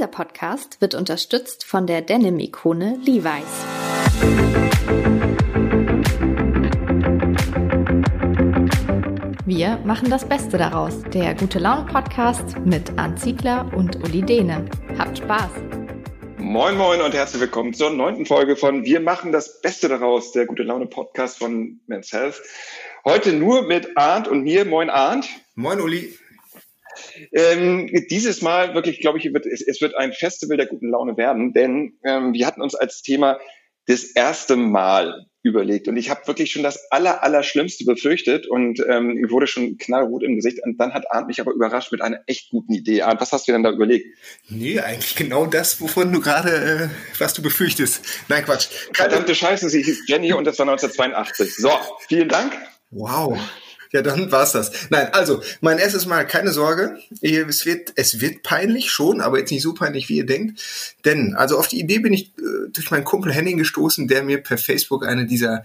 Dieser Podcast wird unterstützt von der Denim-Ikone Levi's. Wir machen das Beste daraus. Der Gute Laune Podcast mit Arndt Ziegler und Uli Dehne. Habt Spaß! Moin Moin und herzlich willkommen zur neunten Folge von Wir machen das Beste daraus, der Gute Laune Podcast von Men's Health. Heute nur mit Arndt und mir. Moin Arndt. Moin Uli. Ähm, dieses Mal wirklich, glaube ich, wird, es, es, wird ein Festival der guten Laune werden, denn ähm, wir hatten uns als Thema das erste Mal überlegt und ich habe wirklich schon das aller, aller Schlimmste befürchtet und ähm, wurde schon knallrot im Gesicht und dann hat Arndt mich aber überrascht mit einer echt guten Idee. Arndt, was hast du denn da überlegt? Nee, eigentlich genau das, wovon du gerade, äh, was du befürchtest. Nein, Quatsch. Verdammte Scheiße, sie hieß Jenny und das war 1982. So, vielen Dank. Wow. Ja, dann war's das. Nein, also mein erstes Mal, keine Sorge. Es wird, es wird peinlich schon, aber jetzt nicht so peinlich, wie ihr denkt. Denn, also auf die Idee bin ich äh, durch meinen Kumpel Henning gestoßen, der mir per Facebook eine dieser,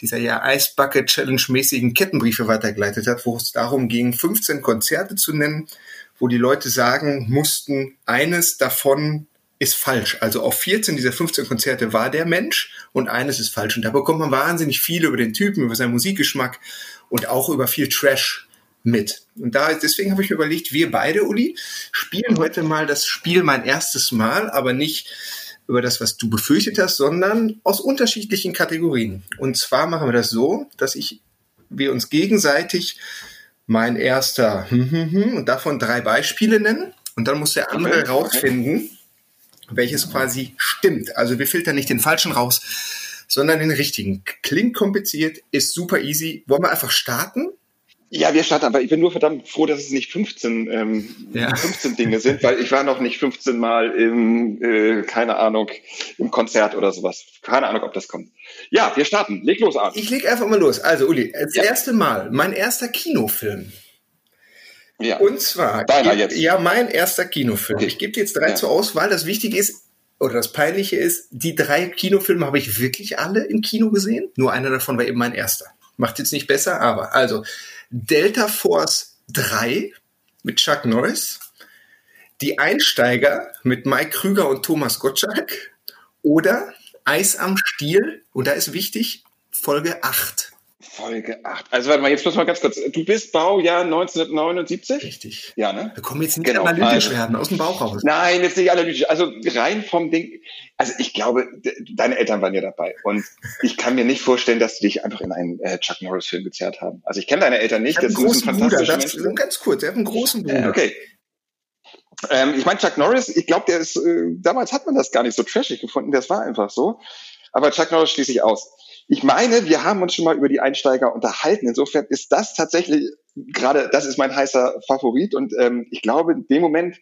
dieser ja Ice Bucket Challenge mäßigen Kettenbriefe weitergeleitet hat, wo es darum ging, 15 Konzerte zu nennen, wo die Leute sagen mussten, eines davon ist falsch. Also auf 14 dieser 15 Konzerte war der Mensch und eines ist falsch. Und da bekommt man wahnsinnig viel über den Typen, über seinen Musikgeschmack und auch über viel Trash mit. Und da, deswegen habe ich mir überlegt, wir beide, Uli, spielen heute mal das Spiel mein erstes Mal, aber nicht über das, was du befürchtet hast, sondern aus unterschiedlichen Kategorien. Und zwar machen wir das so, dass ich, wir uns gegenseitig mein erster und davon drei Beispiele nennen. Und dann muss der andere rausfinden, welches quasi stimmt. Also wir filtern nicht den falschen raus, sondern den richtigen. Klingt kompliziert, ist super easy. Wollen wir einfach starten? Ja, wir starten, aber ich bin nur verdammt froh, dass es nicht 15, ähm, ja. 15 Dinge sind, weil ich war noch nicht 15 Mal im, äh, keine Ahnung, im Konzert oder sowas. Keine Ahnung, ob das kommt. Ja, wir starten. Leg los an. Ich leg einfach mal los. Also, Uli, als ja. erste Mal, mein erster Kinofilm. Ja. Und zwar, Deiner jetzt. ja, mein erster Kinofilm. Okay. Ich gebe dir jetzt drei ja. zur Auswahl. Das Wichtige ist, oder das Peinliche ist, die drei Kinofilme habe ich wirklich alle im Kino gesehen. Nur einer davon war eben mein erster. Macht jetzt nicht besser, aber also Delta Force 3 mit Chuck Norris, Die Einsteiger mit Mike Krüger und Thomas Gottschalk oder Eis am Stiel, und da ist wichtig, Folge 8. Folge 8. Also warte mal, jetzt muss mal ganz kurz. Du bist Baujahr 1979? Richtig. Ja, ne? Wir kommen jetzt nicht genau. analytisch also, werden, aus dem Bauch raus. Nein, jetzt nicht analytisch. Also rein vom Ding. Also ich glaube, deine Eltern waren ja dabei. Und ich kann mir nicht vorstellen, dass sie dich einfach in einen äh, Chuck Norris-Film gezerrt haben. Also ich kenne deine Eltern nicht. Das ist ein fantastischer Mensch. Ganz kurz, er hat einen großen Bruder. Äh, okay. Ähm, ich meine, Chuck Norris, ich glaube, der ist, äh, damals hat man das gar nicht so trashig gefunden, das war einfach so. Aber Chuck Norris schließe ich aus. Ich meine, wir haben uns schon mal über die Einsteiger unterhalten. Insofern ist das tatsächlich gerade, das ist mein heißer Favorit. Und ähm, ich glaube, in dem Moment,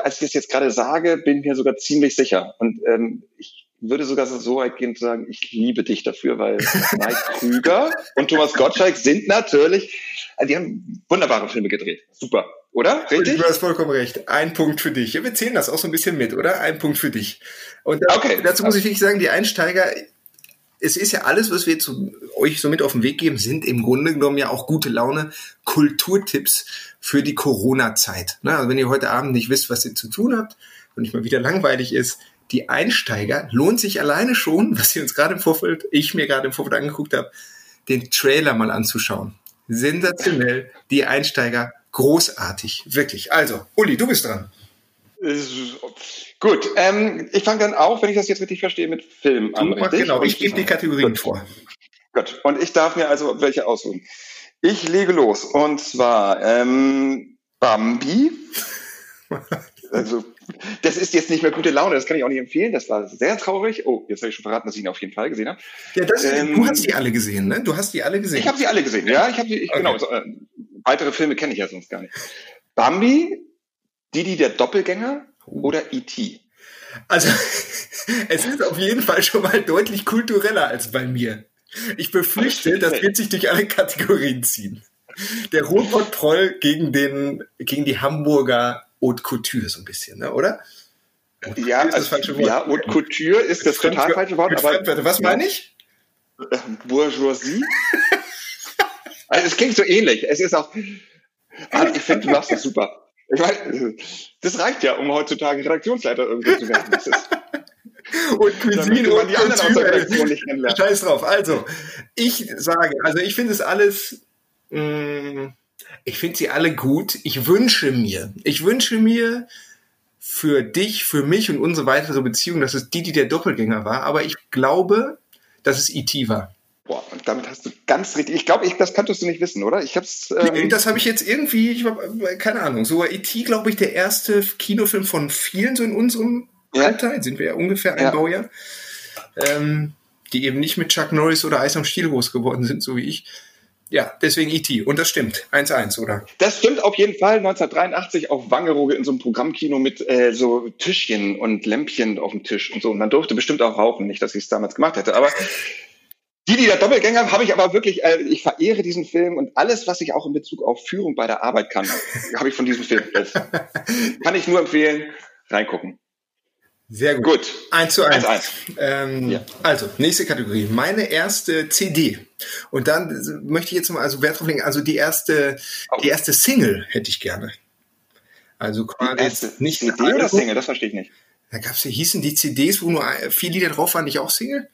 als ich das jetzt gerade sage, bin ich mir sogar ziemlich sicher. Und ähm, ich würde sogar so weit gehen zu sagen, ich liebe dich dafür, weil Mike Krüger und Thomas Gottschalk sind natürlich, also die haben wunderbare Filme gedreht. Super, oder? Richtig? Du hast vollkommen recht. Ein Punkt für dich. wir zählen das auch so ein bisschen mit, oder? Ein Punkt für dich. Und okay. dazu muss ich wirklich sagen, die Einsteiger, es ist ja alles, was wir zu euch so mit auf den Weg geben, sind im Grunde genommen ja auch gute Laune Kulturtipps für die Corona-Zeit. Also wenn ihr heute Abend nicht wisst, was ihr zu tun habt und nicht mal wieder langweilig ist, die Einsteiger lohnt sich alleine schon, was ihr uns gerade im Vorfeld, ich mir gerade im Vorfeld angeguckt habe, den Trailer mal anzuschauen. Sensationell, die Einsteiger, großartig, wirklich. Also, Uli, du bist dran. Gut, ähm, ich fange dann auch, wenn ich das jetzt richtig verstehe, mit Film an. Richtig? Genau, ich gebe die Kategorien Gut. vor. Gut, und ich darf mir also welche aussuchen. Ich lege los, und zwar ähm, Bambi. also, das ist jetzt nicht mehr gute Laune, das kann ich auch nicht empfehlen. Das war sehr traurig. Oh, jetzt habe ich schon verraten, dass ich ihn auf jeden Fall gesehen habe. Ja, das, ähm, du hast die alle gesehen, ne? Du hast die alle gesehen. Ich habe sie alle gesehen, ja. Ich habe die, ich, okay. genau. So, äh, weitere Filme kenne ich ja sonst gar nicht. Bambi, Didi der Doppelgänger, oder E.T.? Also, es ist auf jeden Fall schon mal deutlich kultureller als bei mir. Ich befürchte, das wird sich durch alle Kategorien ziehen. Der Rotbott-Proll gegen, den, gegen die Hamburger Haute Couture so ein bisschen, ne, oder? Ja, also, das falsche Wort. ja, Haute Couture ist das total falsche Wort. Aber, was meine ich? Bourgeoisie? also es klingt so ähnlich. Es ist auch, ah, ich finde, du machst das super. Ich meine, das reicht ja, um heutzutage Redaktionsleiter irgendwie zu werden. Das ist, und Cuisine und die anderen aus der Redaktion nicht kennenlernen. Scheiß drauf. Also, ich sage, also ich finde es alles, mh, mm, ich finde sie alle gut. Ich wünsche mir, ich wünsche mir für dich, für mich und unsere weitere Beziehung, dass es die, die der Doppelgänger war. Aber ich glaube, dass es E.T. war. Damit hast du ganz richtig. Ich glaube, ich, das könntest du nicht wissen, oder? Ich hab's. Ähm das habe ich jetzt irgendwie, ich hab, keine Ahnung. So E.T. glaube ich der erste Kinofilm von vielen so in unserem ja. Alter. Jetzt sind wir ja ungefähr ein ja. Baujahr. Ähm, die eben nicht mit Chuck Norris oder Eis am Stiel groß geworden sind, so wie ich. Ja, deswegen E.T. Und das stimmt. 1-1, oder? Das stimmt auf jeden Fall. 1983 auf Wangerooge in so einem Programmkino mit äh, so Tischchen und Lämpchen auf dem Tisch und so. Und man durfte bestimmt auch rauchen. Nicht, dass ich es damals gemacht hätte. Aber die, die der Doppelgänger, habe ich aber wirklich, äh, ich verehre diesen Film und alles, was ich auch in Bezug auf Führung bei der Arbeit kann, habe ich von diesem Film. Das kann ich nur empfehlen. Reingucken. Sehr gut. Gut. 1 zu 1. 1, 1. Ähm, ja. Also, nächste Kategorie. Meine erste CD. Und dann möchte ich jetzt mal also Wert drauf legen, also die erste, oh. die erste Single hätte ich gerne. Also quasi nicht CD oder. Single, das verstehe ich nicht. Da gab's, hießen die CDs, wo nur vier Lieder drauf waren, nicht auch Single?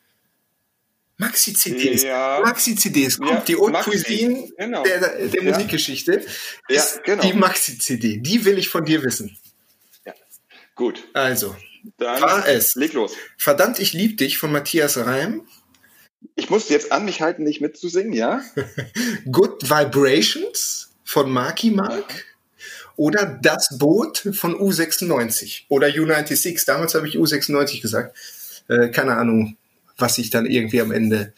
Maxi-CDs. Ja. Maxi-CDs. Kommt ja, die Haute Cuisine genau. der, der ja. Musikgeschichte. Ja, genau. Die Maxi-CD. Die will ich von dir wissen. Ja. Gut. Also, dann war es. Leg los. Verdammt, ich lieb dich von Matthias Reim. Ich musste jetzt an mich halten, nicht mitzusingen, ja? Good Vibrations von Marky Mark. Oder Das Boot von U96 oder U96. Damals habe ich U96 gesagt. Äh, keine Ahnung, was sich dann irgendwie am Ende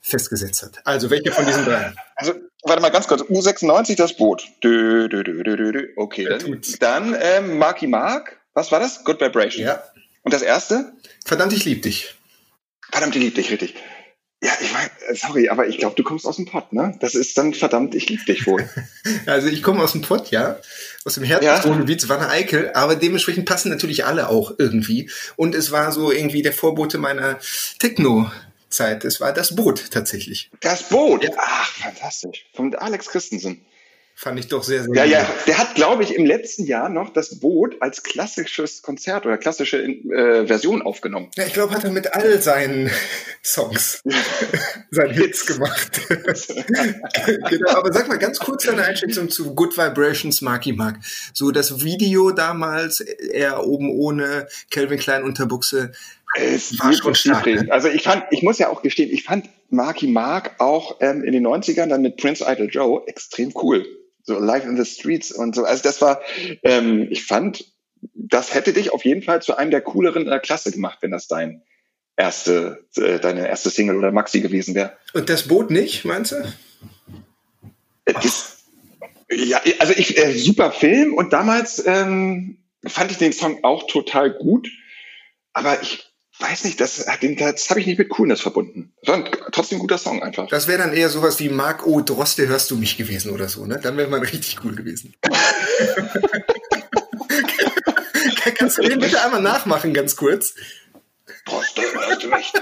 festgesetzt hat. Also welche von diesen drei? Also warte mal ganz kurz. U96 das Boot. Dö, dö, dö, okay, dann, dann ähm, Marky Mark. Was war das? Good Vibration. Ja. Und das erste? Verdammt, ich lieb dich. Verdammt, ich lieb dich, richtig. Ja, ich meine, sorry, aber ich glaube, du kommst aus dem Pott, ne? Das ist dann verdammt, ich lieb dich wohl. also ich komme aus dem Pott, ja. Aus dem Herzenswohngebiet, ja. Wanne Eickel, aber dementsprechend passen natürlich alle auch irgendwie. Und es war so irgendwie der Vorbote meiner Techno-Zeit. Es war das Boot tatsächlich. Das Boot? Ja. Ach, fantastisch. Von Alex Christensen. Fand ich doch sehr, sehr Ja, gut. ja. Der hat, glaube ich, im letzten Jahr noch das Boot als klassisches Konzert oder klassische äh, Version aufgenommen. Ja, ich glaube, hat er mit all seinen Songs seinen Hits gemacht. genau, aber sag mal ganz kurz deine Einschätzung zu Good Vibrations Marky Mark. So das Video damals, er oben ohne Calvin Klein Unterbuchse. Es war schon stark. Ne? Also ich fand, ich muss ja auch gestehen, ich fand Marky Mark auch ähm, in den 90ern dann mit Prince Idol Joe extrem cool so Live in the Streets und so. Also das war, ähm, ich fand, das hätte dich auf jeden Fall zu einem der cooleren in der Klasse gemacht, wenn das dein erste, äh, deine erste Single oder Maxi gewesen wäre. Und das Boot nicht, meinst du? Äh, das, ja, also ich, äh, super Film und damals ähm, fand ich den Song auch total gut, aber ich weiß nicht, das, das habe ich nicht mit Coolness verbunden. Trotzdem ein guter Song einfach. Das wäre dann eher sowas wie Marc O. Droste, hörst du mich gewesen oder so, ne? Dann wäre man richtig cool gewesen. Kannst du den bitte einmal nachmachen, ganz kurz? Droste, hörst du mich?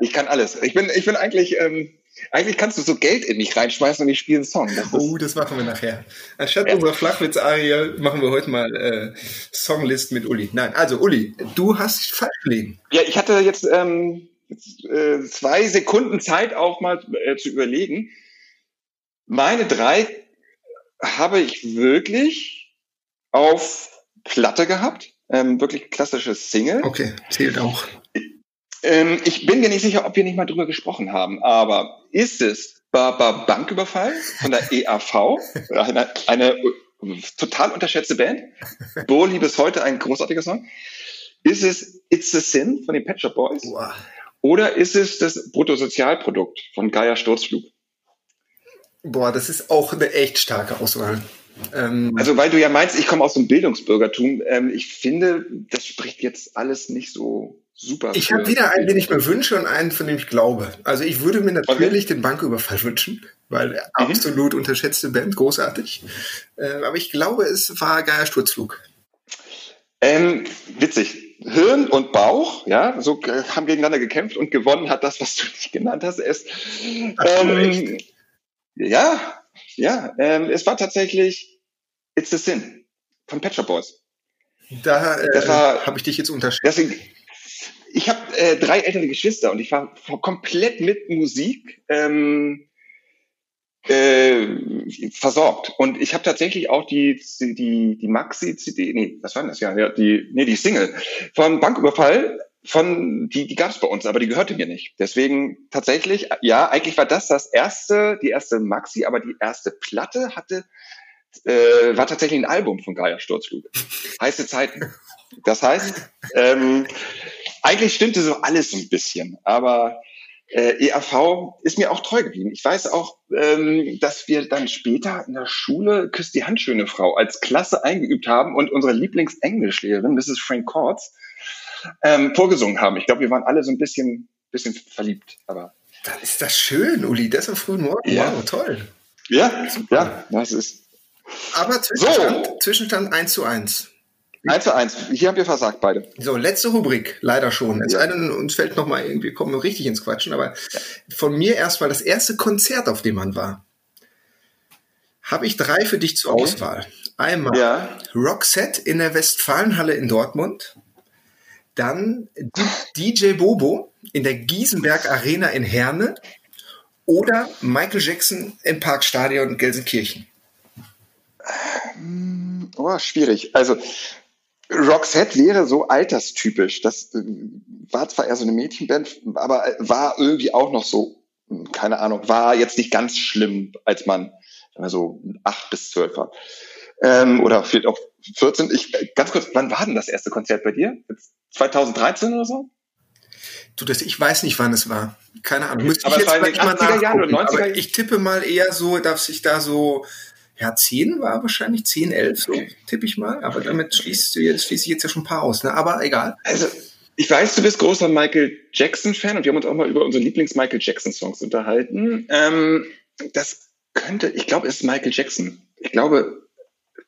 Ich kann alles. Ich bin, ich bin eigentlich, ähm, eigentlich kannst du so Geld in mich reinschmeißen und ich spiele einen Song. Das oh, das machen wir nachher. Anstatt ja. unserer Flachwitz-Arie machen wir heute mal äh, Songlist mit Uli. Nein, also Uli, du hast falsch gelegen. Ja, ich hatte jetzt, ähm, jetzt äh, zwei Sekunden Zeit auch mal äh, zu überlegen. Meine drei habe ich wirklich auf Platte gehabt. Ähm, wirklich klassische Single. Okay, zählt auch. Ähm, ich bin mir nicht sicher, ob wir nicht mal drüber gesprochen haben, aber ist es Baba Banküberfall von der EAV, eine, eine total unterschätzte Band, Burli bis heute ein großartiger Song. Ist es It's a Sin von den Pet Shop Boys? Wow. Oder ist es das Bruttosozialprodukt von Gaia Sturzflug? Boah, das ist auch eine echt starke Auswahl. Ähm, also weil du ja meinst, ich komme aus dem Bildungsbürgertum. Ähm, ich finde, das spricht jetzt alles nicht so super. Ich habe wieder einen, den ich mir wünsche und einen, von dem ich glaube. Also ich würde mir natürlich okay. den Banküberfall wünschen, weil mhm. absolut unterschätzte Band, großartig. Äh, aber ich glaube, es war Geier Sturzflug. Ähm, witzig. Hirn und Bauch, ja, so äh, haben gegeneinander gekämpft und gewonnen hat das, was du nicht genannt hast. Es, ähm, ja, ja, ähm, es war tatsächlich It's the Sin von Pet Shop Boys. Da äh, habe ich dich jetzt unterschätzt. Ich habe äh, drei ältere Geschwister und ich war komplett mit Musik ähm, äh, versorgt. Und ich habe tatsächlich auch die, die, die Maxi-CD, nee, was war denn das? Ja, ja, die, nee, die Single von Banküberfall von, die, die gab es bei uns, aber die gehörte mir nicht. Deswegen tatsächlich, ja, eigentlich war das das erste, die erste Maxi, aber die erste Platte hatte, äh, war tatsächlich ein Album von Gaia Sturzflug. Heiße Zeiten. Das heißt, ähm, eigentlich stimmte so alles ein bisschen, aber äh, ERV ist mir auch treu geblieben. Ich weiß auch, ähm, dass wir dann später in der Schule Küss die Handschöne Frau als Klasse eingeübt haben und unsere Lieblingsenglischlehrerin, Mrs. Frank Kortz, ähm, vorgesungen haben. Ich glaube, wir waren alle so ein bisschen, bisschen verliebt. Aber dann ist das schön, Uli. Das ist frühen Morgen. Ja. Wow, toll. Ja, ja, das ist. Aber Zwischenstand, so. Zwischenstand 1 zu 1. 1 zu 1. Hier haben wir versagt, beide. So, letzte Rubrik, leider schon. Es ja. einen, uns fällt noch mal irgendwie, kommen wir richtig ins Quatschen, aber von mir erstmal das erste Konzert, auf dem man war. Habe ich drei für dich zur okay. Auswahl. Einmal ja. Roxette in der Westfalenhalle in Dortmund. Dann DJ Bobo in der Giesenberg Arena in Herne. Oder Michael Jackson im Parkstadion Gelsenkirchen. Oh, schwierig. Also Roxette wäre so alterstypisch. Das äh, war zwar eher so eine Mädchenband, aber äh, war irgendwie auch noch so, hm, keine Ahnung, war jetzt nicht ganz schlimm, als man so acht bis zwölf war. Ähm, oder vielleicht auch 14. Ich, ganz kurz, wann war denn das erste Konzert bei dir? 2013 oder so? Du, das, ich weiß nicht, wann es war. Keine Ahnung. Müsste aber ich jetzt es war in den 80er Jahren oder 90er Jahren? Ich tippe mal eher so, dass sich da so ja, 10 war wahrscheinlich, 10, 11, so tippe ich mal. Aber damit schließt du jetzt, schließe ich jetzt ja schon ein paar aus, ne? Aber egal. Also, ich weiß, du bist großer Michael Jackson-Fan und wir haben uns auch mal über unsere Lieblings-Michael Jackson-Songs unterhalten. Ähm, das könnte, ich glaube, es ist Michael Jackson. Ich glaube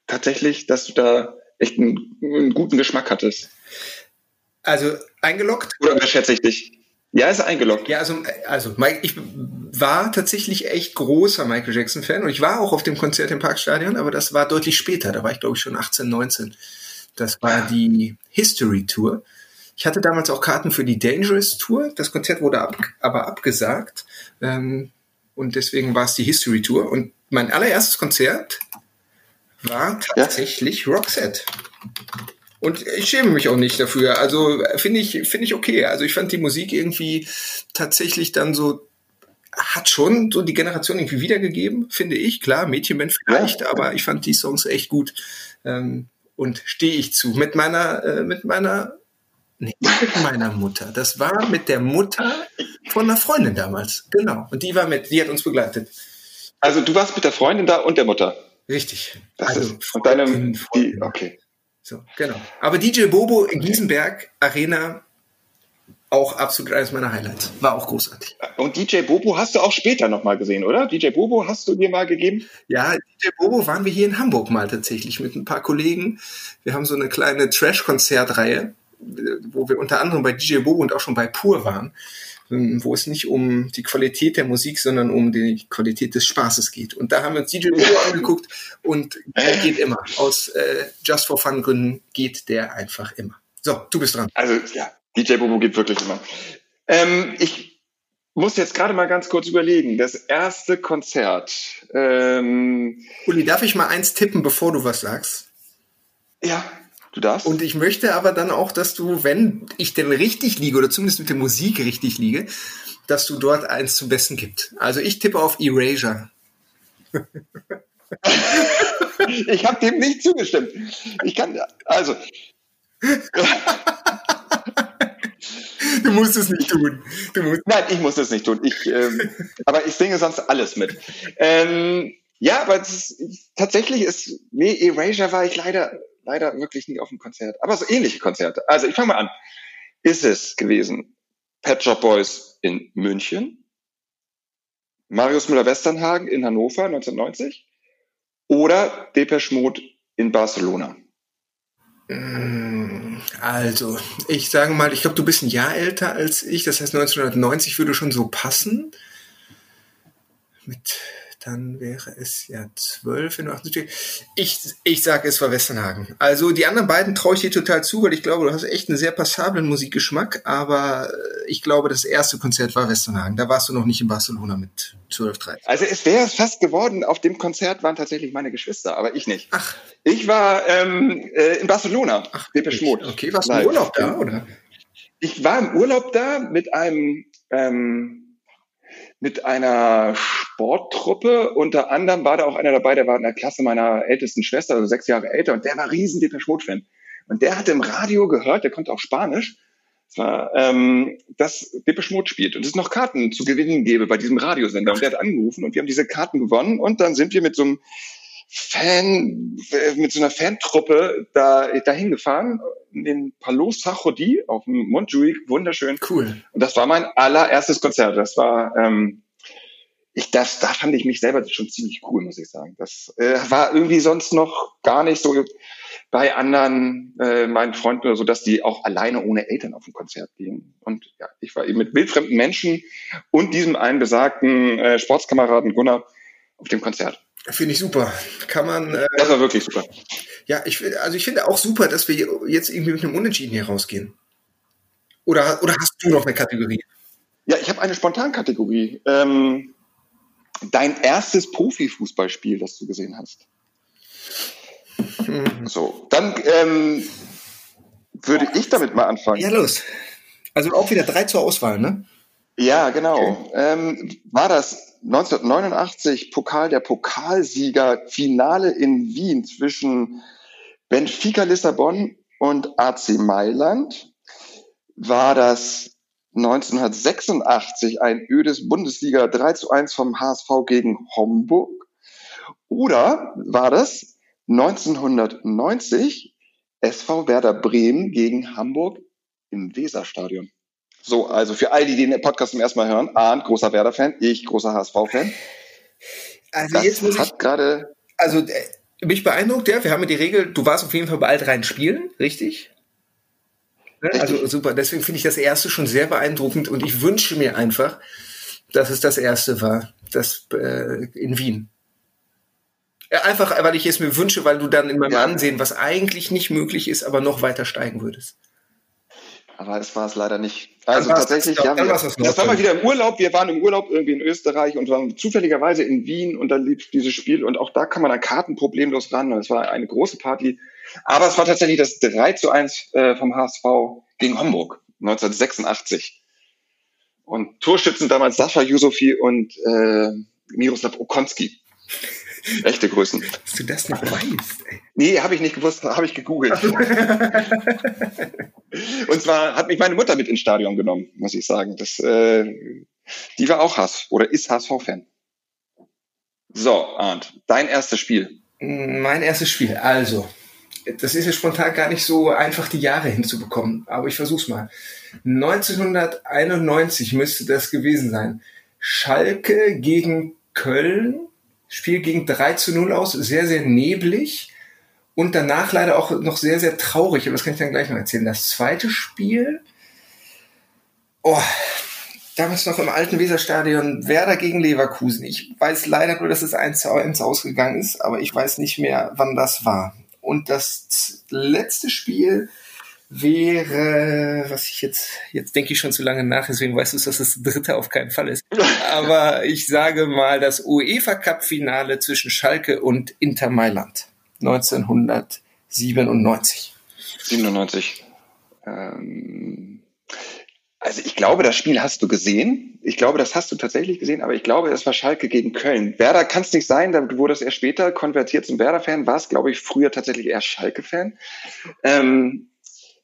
tatsächlich, dass du da echt einen, einen guten Geschmack hattest. Also eingeloggt? Oder unterschätze ich dich? Ja, ist eingeloggt. Ja, also, also ich war tatsächlich echt großer Michael Jackson-Fan und ich war auch auf dem Konzert im Parkstadion, aber das war deutlich später. Da war ich, glaube ich, schon 18, 19. Das war die History Tour. Ich hatte damals auch Karten für die Dangerous Tour. Das Konzert wurde ab, aber abgesagt. Ähm, und deswegen war es die History Tour. Und mein allererstes Konzert war tatsächlich ja. Roxette. Und ich schäme mich auch nicht dafür. Also finde ich, finde ich okay. Also ich fand die Musik irgendwie tatsächlich dann so, hat schon so die Generation irgendwie wiedergegeben, finde ich. Klar, Mädchenband vielleicht, ja. aber ich fand die Songs echt gut. Ähm, und stehe ich zu. Mit meiner, äh, mit meiner, nee, mit meiner Mutter. Das war mit der Mutter von einer Freundin damals. Genau. Und die war mit, die hat uns begleitet. Also du warst mit der Freundin da und der Mutter. Richtig. Das also ist von deinem, die, okay. So, genau. Aber DJ Bobo in Giesenberg Arena auch absolut eines meiner Highlights. War auch großartig. Und DJ Bobo hast du auch später nochmal gesehen, oder? DJ Bobo hast du dir mal gegeben? Ja, DJ Bobo waren wir hier in Hamburg mal tatsächlich mit ein paar Kollegen. Wir haben so eine kleine Trash-Konzertreihe, wo wir unter anderem bei DJ Bobo und auch schon bei Pur waren. Ähm, wo es nicht um die Qualität der Musik, sondern um die Qualität des Spaßes geht. Und da haben wir uns DJ Bobo angeguckt und der geht immer. Aus äh, Just for Fun Gründen geht der einfach immer. So, du bist dran. Also ja, DJ Bobo geht wirklich immer. Ähm, ich muss jetzt gerade mal ganz kurz überlegen. Das erste Konzert. Ähm, Uli, darf ich mal eins tippen, bevor du was sagst? Ja. Du darfst. Und ich möchte aber dann auch, dass du, wenn ich denn richtig liege oder zumindest mit der Musik richtig liege, dass du dort eins zum Besten gibt. Also ich tippe auf Erasure. ich habe dem nicht zugestimmt. Ich kann, also. Du musst es nicht tun. Nein, ich muss es nicht tun. Ich, ähm, aber ich singe sonst alles mit. Ähm, ja, aber ist, tatsächlich ist, nee, Erasure war ich leider leider wirklich nie auf dem Konzert. Aber so ähnliche Konzerte. Also ich fange mal an. Ist es gewesen Pet Shop Boys in München, Marius Müller-Westernhagen in Hannover 1990 oder Depeche Mode in Barcelona? Mm, also, ich sage mal, ich glaube, du bist ein Jahr älter als ich. Das heißt, 1990 würde schon so passen. Mit dann wäre es ja 12 in 78. Ich, ich sage, es war Westernhagen. Also die anderen beiden traue ich dir total zu, weil ich glaube, du hast echt einen sehr passablen Musikgeschmack, aber äh, ich glaube, das erste Konzert war Westernhagen. Da warst du noch nicht in Barcelona mit 12, 13. Also es wäre fast geworden, auf dem Konzert waren tatsächlich meine Geschwister, aber ich nicht. Ach. Ich war ähm, äh, in Barcelona, Ach, Depeche Mode. Okay, warst du im Urlaub da, oder? Ich war im Urlaub da mit einem ähm, mit einer Sporttruppe. Unter anderem war da auch einer dabei, der war in der Klasse meiner ältesten Schwester, also sechs Jahre älter, und der war riesen Depeche Mode-Fan. Und der hatte im Radio gehört, der konnte auch Spanisch, das war, ähm, dass Depeche Mode spielt und es noch Karten zu gewinnen gäbe bei diesem Radiosender. Und der hat angerufen und wir haben diese Karten gewonnen und dann sind wir mit so einem Fan, mit so einer Fantruppe da, dahin gefahren, in den Palos Sarkodie auf dem Montjuic, wunderschön. Cool. Und das war mein allererstes Konzert. Das war, ähm, ich, das, da fand ich mich selber schon ziemlich cool, muss ich sagen. Das äh, war irgendwie sonst noch gar nicht so bei anderen äh, meinen Freunden oder so, dass die auch alleine ohne Eltern auf ein Konzert gehen. Und ja, ich war eben mit wildfremden Menschen und diesem einen besagten äh, Sportskameraden Gunnar auf dem Konzert. Finde ich super. Kann man. Äh, das war wirklich super. Ja, ich also ich finde auch super, dass wir jetzt irgendwie mit einem Unentschieden hier rausgehen. Oder, oder hast du noch eine Kategorie? Ja, ich habe eine Spontankategorie. Ähm, dein erstes Profifußballspiel, das du gesehen hast. Mhm. So, dann ähm, würde ich damit mal anfangen. Ja, los. Also auch wieder drei zur Auswahl, ne? Ja, genau. Okay. Ähm, war das 1989 Pokal der Pokalsieger Finale in Wien zwischen Benfica Lissabon und AC Mailand? War das 1986 ein ödes Bundesliga 3 zu 1 vom HSV gegen Homburg? Oder war das 1990 SV Werder Bremen gegen Hamburg im Weserstadion? So, also für all die, die den Podcast zum ersten Mal hören, Arndt, großer Werder-Fan, ich, großer HSV-Fan. Also das jetzt muss ich gerade. Also äh, mich beeindruckt, ja, wir haben ja die Regel, du warst auf jeden Fall bei all dreien Spielen, richtig? Ne? Also super, deswegen finde ich das erste schon sehr beeindruckend und ich wünsche mir einfach, dass es das erste war, das äh, in Wien. Ja, einfach, weil ich es mir wünsche, weil du dann in meinem ja. Ansehen, was eigentlich nicht möglich ist, aber noch weiter steigen würdest. Aber es war es leider nicht. Also tatsächlich, ja, wir, das, das war mal wieder im Urlaub. Wir waren im Urlaub irgendwie in Österreich und waren zufälligerweise in Wien und dann lief dieses Spiel und auch da kann man an Karten problemlos ran. Und es war eine große Party. Aber es war tatsächlich das 3 zu 1 äh, vom HSV gegen Homburg 1986. Und Torschützen damals Sascha Yusofi und äh, Miroslav Okonski. Echte Größen. Dass du das nicht weißt, ey. Nee, habe ich nicht gewusst, habe ich gegoogelt. Und zwar hat mich meine Mutter mit ins Stadion genommen, muss ich sagen. Das, äh, die war auch Hass oder ist HSV-Fan. So, Arndt, dein erstes Spiel. Mein erstes Spiel. Also, das ist ja spontan gar nicht so einfach, die Jahre hinzubekommen, aber ich versuch's mal. 1991 müsste das gewesen sein. Schalke gegen Köln Spiel ging 3 zu 0 aus, sehr, sehr neblig und danach leider auch noch sehr, sehr traurig. Aber das kann ich dann gleich noch erzählen. Das zweite Spiel, oh, damals noch im alten Weserstadion, Werder gegen Leverkusen. Ich weiß leider nur, dass es 1 zu 1 ausgegangen ist, aber ich weiß nicht mehr, wann das war. Und das letzte Spiel wäre, was ich jetzt, jetzt denke ich schon zu lange nach, deswegen weißt du, dass das dritte auf keinen Fall ist. Aber ich sage mal das UEFA Cup Finale zwischen Schalke und Inter Mailand 1997. 97. Ähm, also ich glaube, das Spiel hast du gesehen. Ich glaube, das hast du tatsächlich gesehen, aber ich glaube, das war Schalke gegen Köln. Werder kann es nicht sein, da wurde es erst später konvertiert zum Werder-Fan, war es, glaube ich, früher tatsächlich eher Schalke-Fan. Ähm,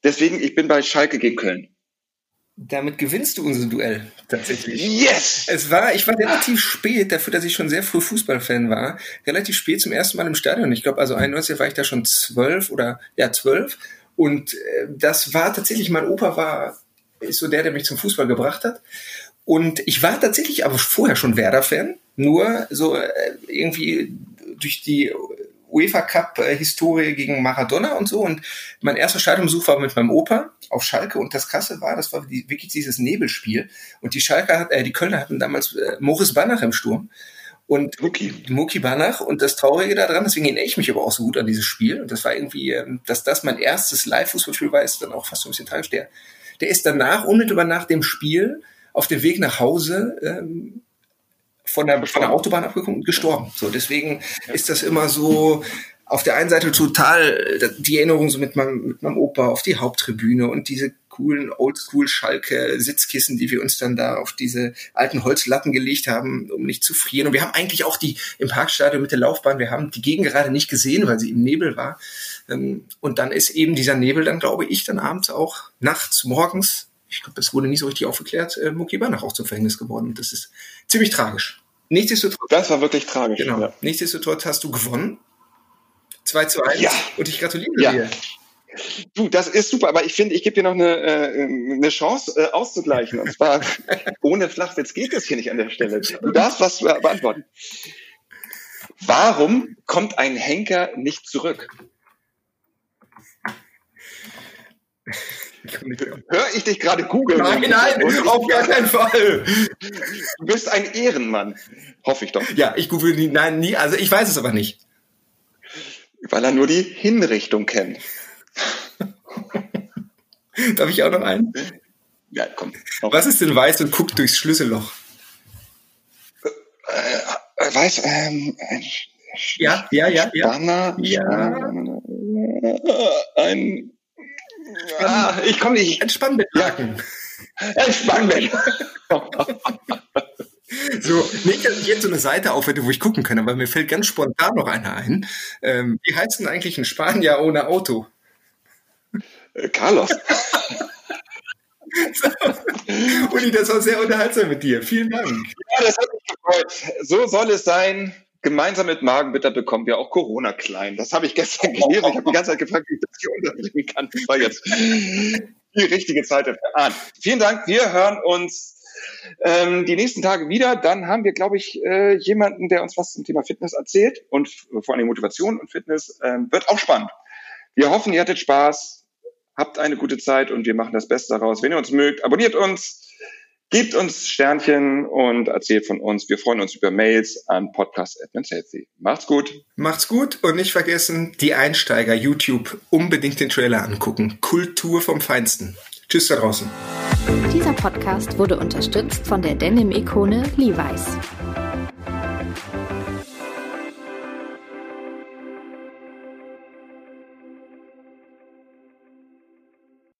Deswegen, ich bin bei Schalke gegen Köln. Damit gewinnst du unser Duell tatsächlich. Yes! Es war, ich war relativ spät, dafür, dass ich schon sehr früh Fußballfan war, relativ spät zum ersten Mal im Stadion. Ich glaube, also 91 war ich da schon zwölf oder ja zwölf. Und äh, das war tatsächlich, mein Opa war ist so der, der mich zum Fußball gebracht hat. Und ich war tatsächlich aber vorher schon Werder-Fan, nur so äh, irgendwie durch die UEFA Cup äh, Historie gegen Maradona und so. Und mein erster Stadionbesuch war mit meinem Opa auf Schalke und das Krasse war, das war die, wirklich dieses Nebelspiel. Und die Schalke hat, äh, die Kölner hatten damals äh, Moritz Banach im Sturm. Und Muki. Muki Banach und das Traurige daran, deswegen erinnere ich mich aber auch so gut an dieses Spiel. Und das war irgendwie, ähm, dass das mein erstes Live-Fußballspiel war, ist dann auch fast so ein bisschen tragisch. Der, der ist danach, unmittelbar nach dem Spiel, auf dem Weg nach Hause ähm, von, der, von der Autobahn abgekommen und gestorben. So, deswegen ist das immer so, auf der einen Seite total die Erinnerung so mit meinem, mit meinem Opa auf die Haupttribüne und diese coolen Oldschool-Schalke-Sitzkissen, die wir uns dann da auf diese alten Holzlatten gelegt haben, um nicht zu frieren. Und wir haben eigentlich auch die im Parkstadion mit der Laufbahn, wir haben die Gegend gerade nicht gesehen, weil sie im Nebel war. Ähm, und dann ist eben dieser Nebel dann, glaube ich, dann abends auch nachts, morgens, ich glaube, das wurde nie so richtig aufgeklärt, äh, Mucki Banach auch zum Verhängnis geworden. Und das ist ziemlich tragisch. Nichtsdestotrotz. Das war wirklich tragisch. Genau. Ja. Nichtsdestotrotz hast du gewonnen. 2 zu 1. Ja. Und ich gratuliere ja. dir. Du, das ist super, aber ich finde, ich gebe dir noch eine, äh, eine Chance äh, auszugleichen. Und zwar ohne Flachwitz geht es hier nicht an der Stelle. Du darfst was beantworten. Warum kommt ein Henker nicht zurück? Hör ich dich gerade googeln? Nein, nein, auf gar keinen Fall. Du bist ein Ehrenmann. Hoffe ich doch. Ja, ich google nie, nein, nie, also ich weiß es aber nicht. Weil er nur die Hinrichtung kennt. Darf ich auch noch einen? Ja, komm. Was ist denn weiß und guckt durchs Schlüsselloch? Äh, äh weiß, ähm, ein ja, ja, ja, ja. Spanner, ja. Ein, ah, ich komme nicht. Ein Spannbettlaken. Ja. Ein Spannbettlaken. So, nicht, dass ich jetzt so eine Seite aufhätte, wo ich gucken kann, aber mir fällt ganz spontan noch einer ein. Ähm, wie heißt denn eigentlich ein Spanier ohne Auto? Äh, Carlos. so. Uli, das war sehr unterhaltsam mit dir. Vielen Dank. Ja, das hat mich gefreut. So soll es sein. Gemeinsam mit Magenbitter bekommen wir auch Corona klein. Das habe ich gestern gelesen. Ich habe die ganze Zeit gefragt, wie ich das hier unterbringen kann. Das war jetzt die richtige Zeit dafür. Ah, vielen Dank. Wir hören uns ähm, die nächsten Tage wieder. Dann haben wir, glaube ich, äh, jemanden, der uns was zum Thema Fitness erzählt und vor allem Motivation und Fitness. Ähm, wird auch spannend. Wir hoffen, ihr hattet Spaß, habt eine gute Zeit und wir machen das Beste daraus. Wenn ihr uns mögt, abonniert uns. Gebt uns Sternchen und erzählt von uns. Wir freuen uns über Mails an podcast.healthy. Macht's gut. Macht's gut und nicht vergessen, die Einsteiger YouTube unbedingt den Trailer angucken. Kultur vom Feinsten. Tschüss da draußen. Dieser Podcast wurde unterstützt von der Denim-Ikone Levi's.